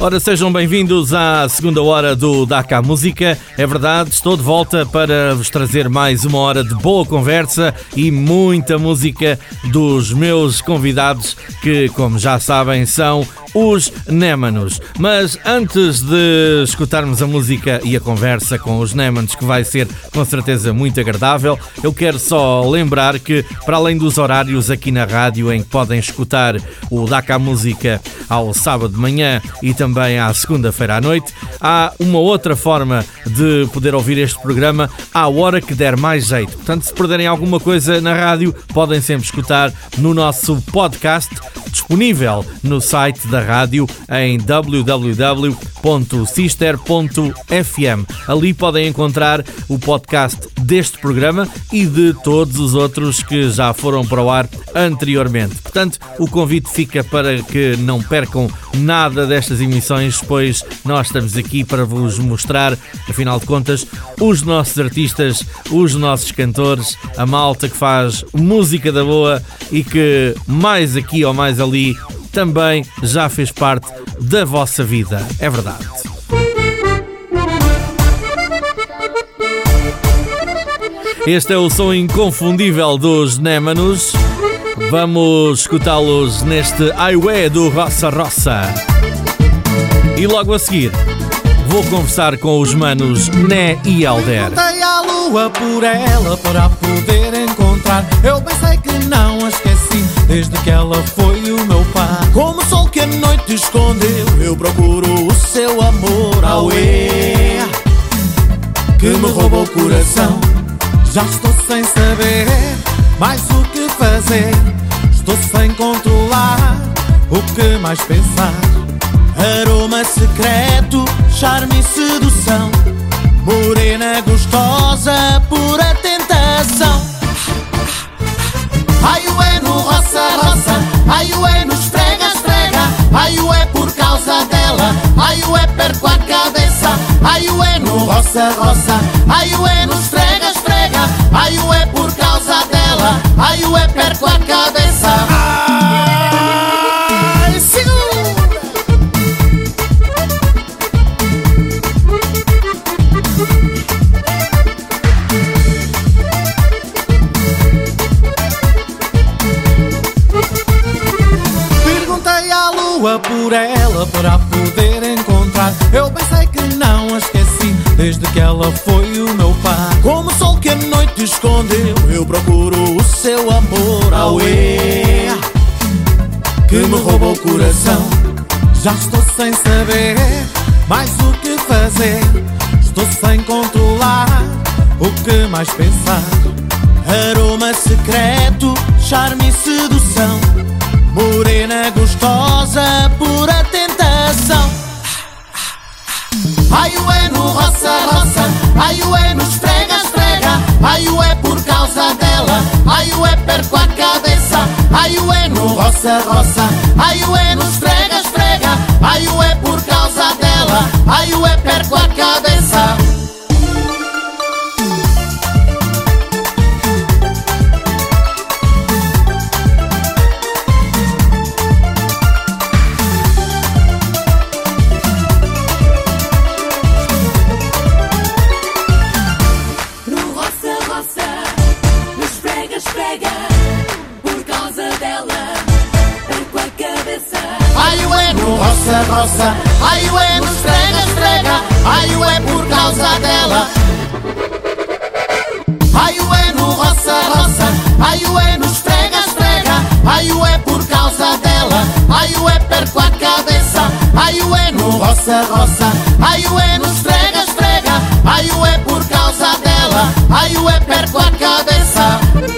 Ora, sejam bem-vindos à segunda hora do Dakar Música. É verdade, estou de volta para vos trazer mais uma hora de boa conversa e muita música dos meus convidados, que, como já sabem, são os Némanos. Mas antes de escutarmos a música e a conversa com os Némanos, que vai ser com certeza muito agradável, eu quero só lembrar que, para além dos horários aqui na rádio em que podem escutar o Dakar Música ao sábado de manhã e também à segunda-feira à noite, há uma outra forma de poder ouvir este programa à hora que der mais jeito. Portanto, se perderem alguma coisa na rádio, podem sempre escutar no nosso podcast disponível no site da rádio em www.sister.fm. Ali podem encontrar o podcast deste programa e de todos os outros que já foram para o ar anteriormente. Portanto, o convite fica para que não percam nada destas emissões, pois nós estamos aqui para vos mostrar, afinal de contas, os nossos artistas, os nossos cantores, a malta que faz música da boa e que mais aqui ou mais ali também já fez parte da vossa vida. É verdade. Este é o som inconfundível dos Némanos. Vamos escutá-los neste Highway do Roça Roça. E logo a seguir, vou conversar com os manos Né e Alder. Perguntei à lua por ela para poder encontrar. Eu pensei que não a esqueci desde que ela foi o meu pai. Como o sol que a noite escondeu, eu procuro o seu amor. Auê, que me roubou o coração. Já estou sem saber mais o que fazer. Estou sem controlar o que mais pensar. Aroma secreto, charme e sedução. Morena gostosa, pura tentação. Ai, ué no roça, roça. Ai, ué no esfrega, esfrega. Ai, ué por causa dela. Ai, ué perco a cabeça. Ai, ué no roça, roça. Ai, ué no esfrega, esfrega. Ai, ué por causa dela. Ai, ué perco a cabeça. Lua por ela para poder encontrar. Eu pensei que não a esqueci desde que ela foi o meu pai. Como o sol que a noite escondeu, eu procuro o seu amor. Auê, que me roubou o coração. Já estou sem saber mais o que fazer. Estou sem controlar o que mais pensar. Aroma secreto, charme e sedução. Morena gostosa, pura tentação. Ai, ué no roça, roça. Ai, ué no esfrega, esfrega. Ai, ué por causa dela. Ai, ué perco a cabeça. Ai, ué no roça, roça. Ai, ué no esfrega, esfrega. Ai, ué por causa dela. Ai, ué perco a cabeça. Esfrega, por causa dela, perco a cabeça. Ai, ué no roça, roça. Ai, ué no esfrega, esfrega. Ai, ué por causa dela. Ai, ué no roça, roça. Ai, ué no esfrega, esfrega. Ai, ué por causa dela. Ai, ué perco a cabeça. Ai, ué no roça, roça. Ai, ué no esfrega, esfrega. Ai, ué por causa dela. Ai, ué perco a cabeça.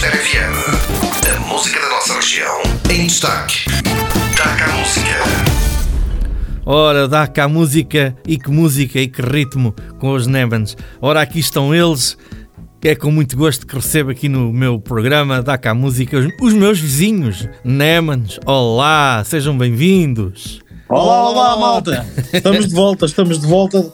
Na Sister FM. A música da nossa região em destaque. Dakar Música. Ora, dá cá música e que música e que ritmo com os Nemans. Ora, aqui estão eles É com muito gosto que recebo aqui no meu programa da Cá Música os, os meus vizinhos, Nemans. Olá, sejam bem-vindos. Olá, olá, malta! Estamos de volta, estamos de volta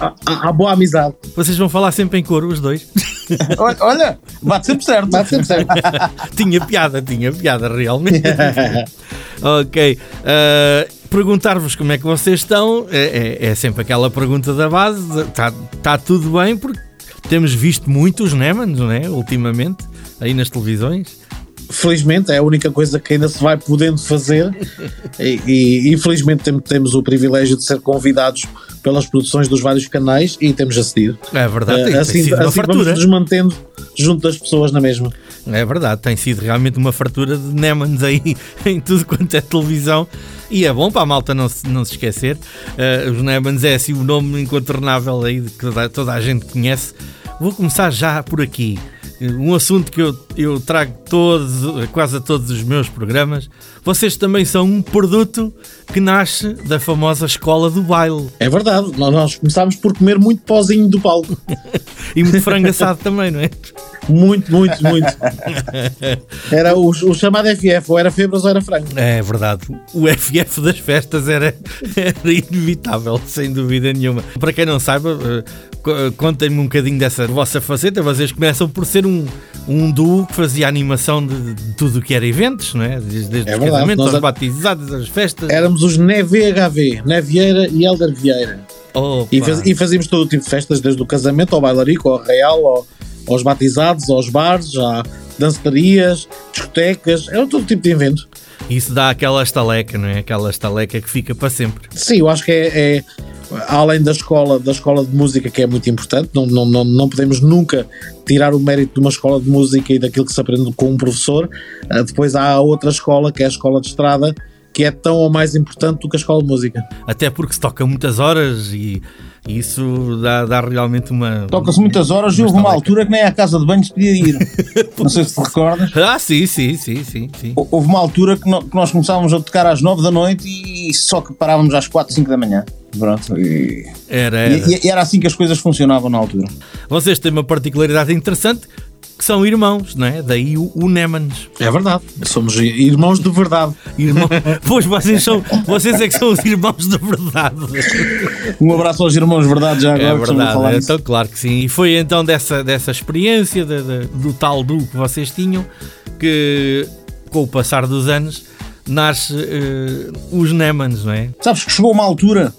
à, à- à boa amizade. Vocês vão falar sempre em coro, os dois. Olha, olha, bate sempre certo. Bate sempre certo. tinha piada, tinha piada, realmente. ok. ah, Perguntar-vos como é que vocês estão é, é- é sempre aquela pergunta da base. Está tá tudo bem? Porque temos visto muitos Nemans, não é? Ultimamente, aí nas televisões. Felizmente é a única coisa que ainda se vai podendo fazer e, e infelizmente tem- temos o privilégio de ser convidados pelas produções dos vários canais e temos acedido. É verdade, Eh, tem, tem assim uma assim vamos nos mantendo junto das pessoas na mesma. É verdade, tem sido realmente uma fartura de Nemans aí em tudo quanto é televisão e é bom para a malta não se, não se esquecer. Eh, os Nemans é assim o nome incontornável aí que toda, toda a gente conhece. Vou começar já por aqui. Eh, Um assunto que eu, eu trago todos, quase a todos os meus programas. Vocês também são um produto que nasce da famosa escola do baile. É verdade, nós, nós começámos por comer muito pozinho do palco. E muito frango assado também, não é? Muito, muito, muito. Era o, o chamado FF, ou era febras ou era frango. É verdade. O FF das festas era, era inevitável, sem dúvida nenhuma. Para quem não saiba, eh, co- contem-me um bocadinho dessa vossa faceta. Vocês começam por ser um, um duo que fazia animação de, de tudo o que era eventos, não é? Desde, desde É os verdade. casamentos, aos a- batizados, às festas. Éramos os NEVHV, Nevieira e Elder Vieira. E, faz- e fazíamos todo o tipo de festas, desde o casamento ao bailarico, ao real, ao- aos batizados, aos bares, à dançarias, discotecas, era todo tipo de evento. Isso dá aquela estaleca, não é? Aquela estaleca que fica para sempre. Sim, eu acho que é, é, além da escola, da escola de música que é muito importante, não, não, não, não podemos nunca tirar o mérito de uma escola de música e daquilo que se aprende com um professor. Ah, depois há a outra escola, que é a escola de estrada, que é tão ou mais importante do que a escola de música. Até porque se toca muitas horas e e isso dá, dá realmente uma. Toca-se muitas horas e houve uma altura que nem à casa de banho se podia ir. Não sei se te recordas. Ah, sim, sim, sim, sim, sim. Houve uma altura que nós começávamos a tocar às 9 da noite e só que parávamos às 4, 5 da manhã. Pronto. E, Era, era. e- e era assim que as coisas funcionavam na altura. Vocês têm uma particularidade interessante que são irmãos, não é? Daí o, o Nemans. É verdade. Somos irmãos de verdade. Irmão... pois vocês são, vocês é que são os irmãos de verdade. Um abraço aos irmãos Verdade já agora. É que estamos a falar verdade, disso. então claro que sim. E foi então dessa, dessa experiência de- de- do tal duo que vocês tinham que com o passar dos anos nasce eh, os Nemans, não é? Sabes que chegou uma altura,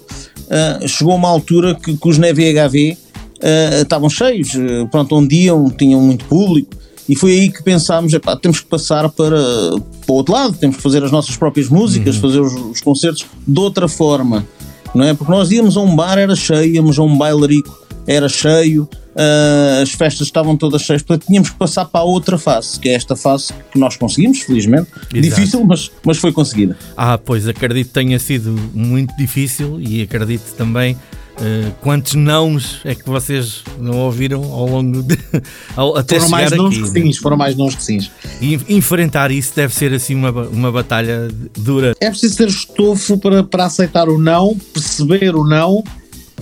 ah, chegou uma altura que, que os NVHV ah, estavam cheios, ah, pronto, onde iam, tinham muito público, e foi aí que pensámos, epá, temos que passar para, para o outro lado, temos que fazer as nossas próprias músicas, fazer os, os concertos de outra forma, não é? Porque nós íamos a um bar, era cheio, íamos a um bailarico, era cheio, ah, as festas estavam todas cheias, portanto tínhamos que passar para a outra fase, que é esta fase que nós conseguimos, felizmente, difícil, mas, mas foi conseguida. Ah, pois acredito que tenha sido muito difícil e acredito também eh, quantos nãos é que vocês não ouviram ao longo de. ao- até Foram mais nãos aqui. que sims, foram mais nãos que sims. E enfrentar isso deve ser assim uma, uma batalha dura. É preciso ter estofo para, para aceitar o não, perceber o não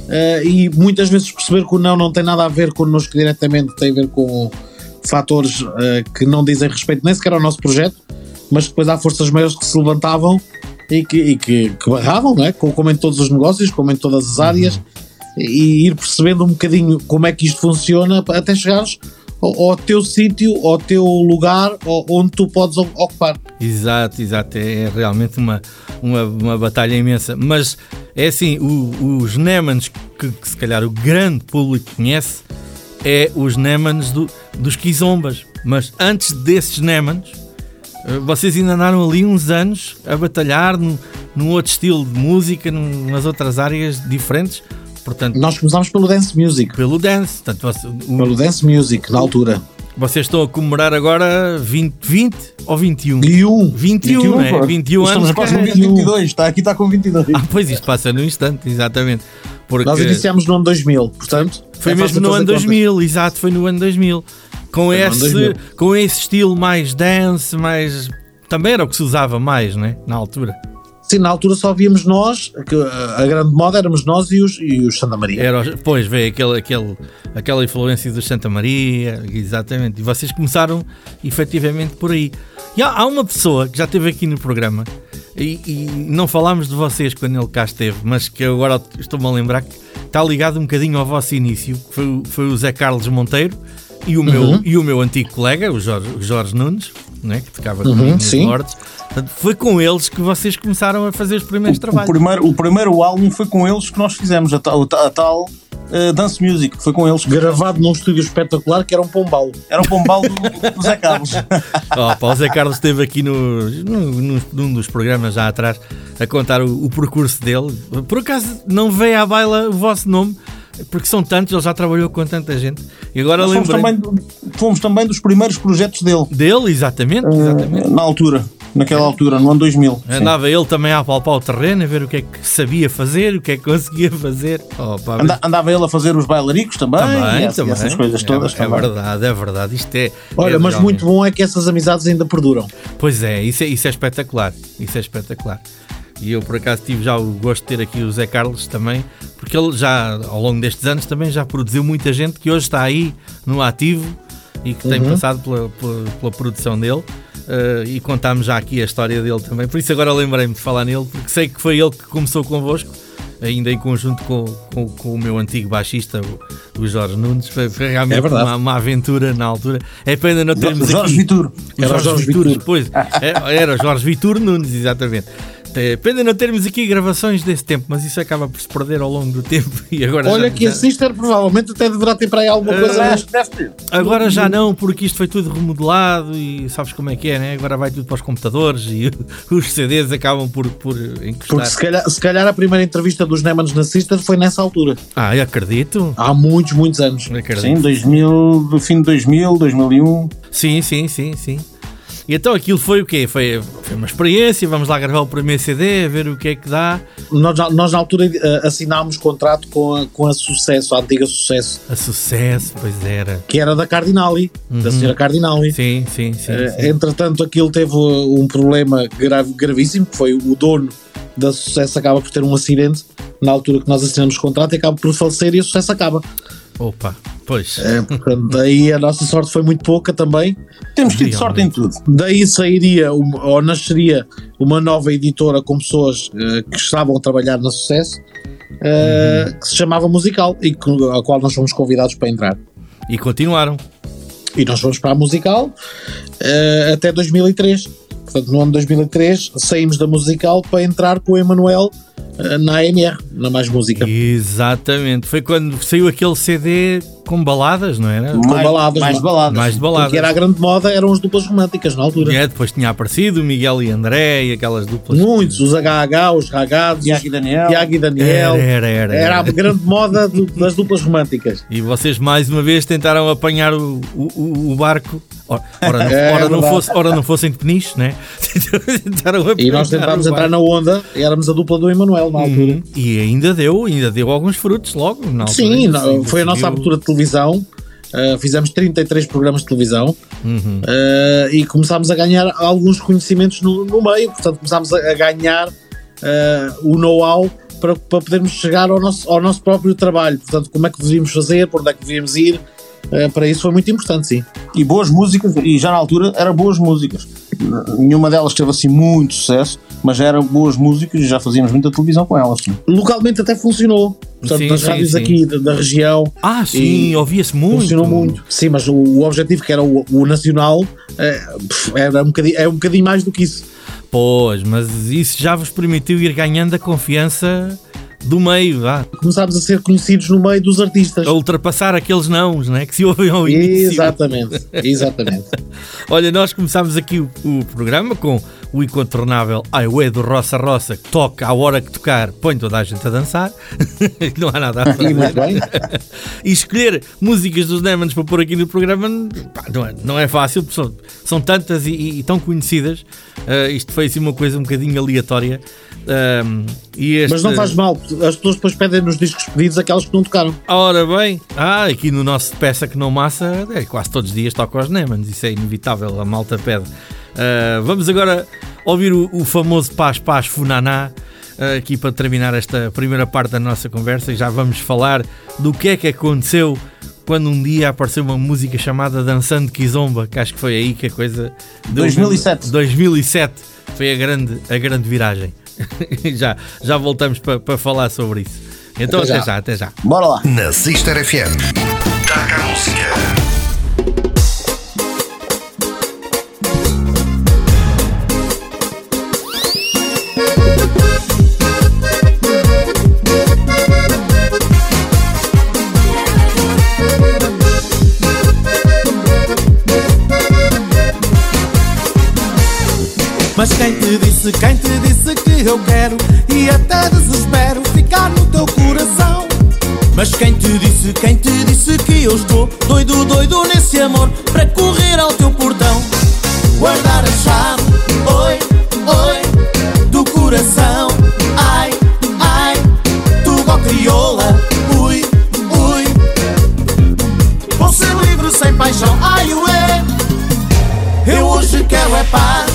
eh, e muitas vezes perceber que o não não tem nada a ver connosco diretamente, tem a ver com fatores eh, que não dizem respeito nem sequer ao nosso projeto, mas depois há forças maiores que se levantavam e que, e que, que barravam, não é? Co- como em todos os negócios, como em todas as áreas, e ir percebendo um bocadinho como é que isto funciona até chegares ao, teu sítio, ao teu lugar, ao- onde tu podes ocupar. Exato, exato. É, é realmente uma, uma, uma batalha imensa. Mas é assim: o- os Nemans que, que se calhar o grande público conhece é os Nemans do, dos Kizombas. Mas antes desses Nemans, eh, vocês ainda andaram ali uns anos a batalhar num, num outro estilo de música, num- outras áreas diferentes. Portanto, Nós começámos pelo dance music. pelo dance. Portanto, você- o- Pelo dance music, na altura. vocês estão a comemorar agora 20, 20 ou 21? E um. 21, é? pô. 21 Estamos anos. quase com cara. 22, está aqui está com 22. Ah, pois isto passa num instante, exatamente. Porque Nós iniciámos no ano 2000, portanto. foi é mesmo no ano contas. 2000, exato, foi no ano 2000. Com esse, 2000. com esse estilo mais dance, mais. Também era o que se usava mais, né? Na altura. Sim, na altura só víamos nós, que a a grande moda éramos nós e os, e os Santa Maria. Era, pois veio aquele, aquele, aquela influência dos Santa Maria, exatamente. E vocês começaram efetivamente por aí. E há, há uma pessoa que já esteve aqui no programa e, e não falámos de vocês quando ele cá esteve, mas que agora estou-me a lembrar que está ligado um bocadinho ao vosso início, que foi, foi o Zé Carlos Monteiro e o, meu, e o meu antigo colega, o Jorge, o Jorge Nunes, né, que tocava comigo nos. Lords. Foi com eles que vocês começaram a fazer os primeiros O trabalhos. primeiro, o primeiro álbum foi com eles que nós fizemos, a tal, a tal eh, Dance Music, foi com eles. Gravado num estúdio espetacular que era um pombal. Era o Pombal do, do Zé Carlos. Oh, o Zé Carlos esteve aqui no, no- no- num dos programas já atrás a contar o, o percurso dele. Por acaso não veio à baila o vosso nome, porque são tantos, ele já trabalhou com tanta gente. E agora fomos lembrei também, fomos também dos primeiros projetos dele, dele, exatamente, Eh, exatamente. na altura, naquela altura, no ano 2000. Sim. Andava ele também a palpar o terreno, a ver o que é que sabia fazer, o que é que conseguia fazer. Oh, pá, Anda- andava ele a fazer os bailaricos também, também, e essas, também. essas coisas É- todas é, também. verdade, é verdade. Isto é. Olha, é mas muito bom é que essas amizades ainda perduram. Pois é, isso é, isso é espetacular. Isso é espetacular. E eu por acaso tive já o gosto de ter aqui o Zé Carlos também, porque ele já ao longo destes anos também já produziu muita gente que hoje está aí no ativo e que tem passado pela, pela, pela produção dele. eh, e contámos já aqui a história dele também. Por isso agora lembrei-me de falar nele, porque sei que foi ele que começou convosco, ainda em conjunto com, com, com o meu antigo baixista, o, o Jorge Nunes. Foi, foi realmente É uma, uma aventura na altura. É pena não termos Jorge aqui... Vitor. Era Jorge, Jorge Vitor, Vitor. pois. É, Era o Jorge Vitor Nunes, exatamente. É, Pena não termos aqui gravações desse tempo, mas isso acaba por se perder ao longo do tempo e agora Olha já, que a já- Sister provavelmente até deverá ter para aí alguma coisa. Deve, deve ter. agora já não, porque isto foi tudo remodelado e sabes como é que é, né? Agora vai tudo para os computadores e os CDs acabam por, por encostar. Porque se calhar, se calhar a primeira entrevista dos Nemans na Sister foi nessa altura. Ah, eu acredito. Há muitos, muitos anos. acredito. Sim, 2000, do fim de 2000, 2001. Sim, sim, sim, sim. E então aquilo foi o quê? Foi, foi uma experiência, vamos lá gravar o primeiro CD, ver o que é que dá. Nós, na- nós na altura eh, assinámos contrato com a, com a Sucesso, a antiga Sucesso, A sucesso, pois era. que era da Cardinali, da senhora Cardinali. Sim, sim, sim. Eh, sim. Entretanto, aquilo teve uh, um problema grave, gravíssimo, que foi o dono da Sucesso acaba por ter um acidente na altura que nós assinamos o contrato e acaba por falecer e a Sucesso acaba. Opa, pois. Eh, portanto, daí a nossa sorte foi muito pouca também. Temos tido sorte em tudo. Daí sairia ou nasceria uma nova editora com pessoas eh, que estavam a trabalhar na Sucesso, eh, que se chamava Musical e com a qual nós fomos convidados para entrar. E continuaram. E nós fomos para a Musical eh, até 2003. Portanto, no ano de 2003 saímos da Musical para entrar com o Emanuel na AMR, na Mais Música. Exatamente. Foi quando saiu aquele CD com baladas, não era? Com baladas, mais ma- baladas. Mais baladas. Porque era a grande moda, eram as duplas românticas na altura. É, depois tinha aparecido o Miguel e André e aquelas duplas. Muitos, os HH, os ragados, Tiago e Daniel. Tiago e Daniel. Era, era, era. Era a grande moda do- das duplas românticas. E vocês mais uma vez tentaram apanhar o, o, o- barco. Ora, ora, não, É ora, não verdade. fosse, ora não fossem de peniche, né? tentaram E nós tentámos entrar na onda e éramos a dupla do Emanuel na altura. Uhum. E ainda deu, ainda deu alguns frutos logo. Na altura. Sim, não, foi a nossa abertura de televisão. Uh, fizemos 33 programas de televisão Uhum. uh, e começámos a ganhar alguns conhecimentos no, no meio, portanto começámos a, a ganhar uh, o know-how para, para podermos chegar ao nosso, ao nosso próprio trabalho, portanto como é que devíamos fazer, por onde é que devíamos ir, para isso foi muito importante, sim. E boas músicas, e já na altura eram boas músicas. Nenhuma delas teve assim muito sucesso, mas eram boas músicas e já fazíamos muita televisão com elas. Localmente até funcionou, portanto Sim, nas sim, rádios sim. aqui da, da região Ah, sim, ouvia-se muito. funcionou muito. Sim, mas o, o objetivo que era o, o nacional pff, era um bocadinho, é um bocadinho mais do que isso. Pois, mas isso já vos permitiu ir ganhando a confiança do meio, ah, Começámos a ser conhecidos no meio dos artistas. a ultrapassar aqueles nãos né, que se ouvem ao início. Exatamente, exatamente. Olha, nós começámos aqui o, o programa com o incontornável Highway do Roça Roça, que toca à hora que tocar, põe toda a gente a dançar, não há nada a E fazer. E escolher músicas dos Demons para pôr aqui no programa pá, não, é, não é fácil, são, são tantas e, e tão conhecidas. Ah, isto foi assim uma coisa um bocadinho aleatória. Ahm, e este- Mas não faz mal, as pessoas depois pedem nos discos pedidos aquelas que não tocaram. Ora bem, ah, aqui no nosso Peça que não massa, é, quase todos os dias toca aos Nemans, isso é inevitável, a malta pede. Ah, vamos agora ouvir o, o famoso Paz Paz Funaná eh, aqui para terminar esta primeira parte da nossa conversa e já vamos falar do que é que aconteceu quando um dia apareceu uma música chamada Dançando Kizomba, que acho que foi aí que a coisa... deu- 2007. 2007 foi a grande, a grande viragem. já, já voltamos para para falar sobre isso. Então Até até já. já, até já. Bora lá. Na Sister FM. Taca a música. Mas quem te disse, quem te disse que eu quero? E até desespero ficar no teu coração. Mas quem te disse, quem te disse que eu estou Doido, doido nesse amor Para correr ao teu portão? Guardar a chave, oi, oi Do coração, ai, ai Tu ó crioula, ui, ui. Vou ser livre sem paixão, ai, ué. Eu hoje quero é paz,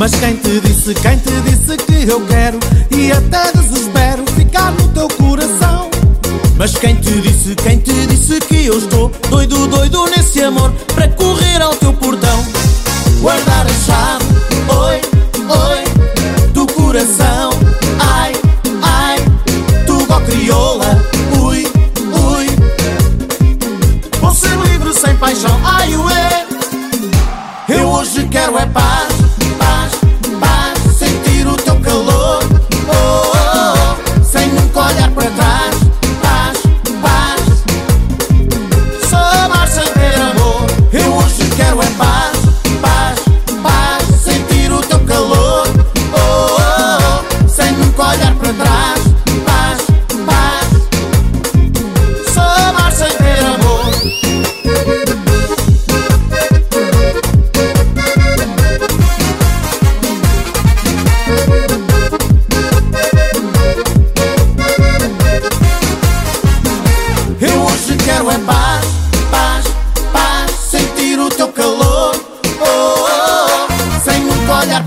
Mas quem te disse, quem te disse que eu quero? E até desespero ficar no teu coração. Mas quem te disse, quem te disse que eu estou Doido, doido nesse amor Para correr ao teu portão? Guardar a chave, oi, oi Do coração,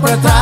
nunca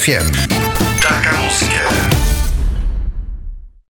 FM. Taca a música.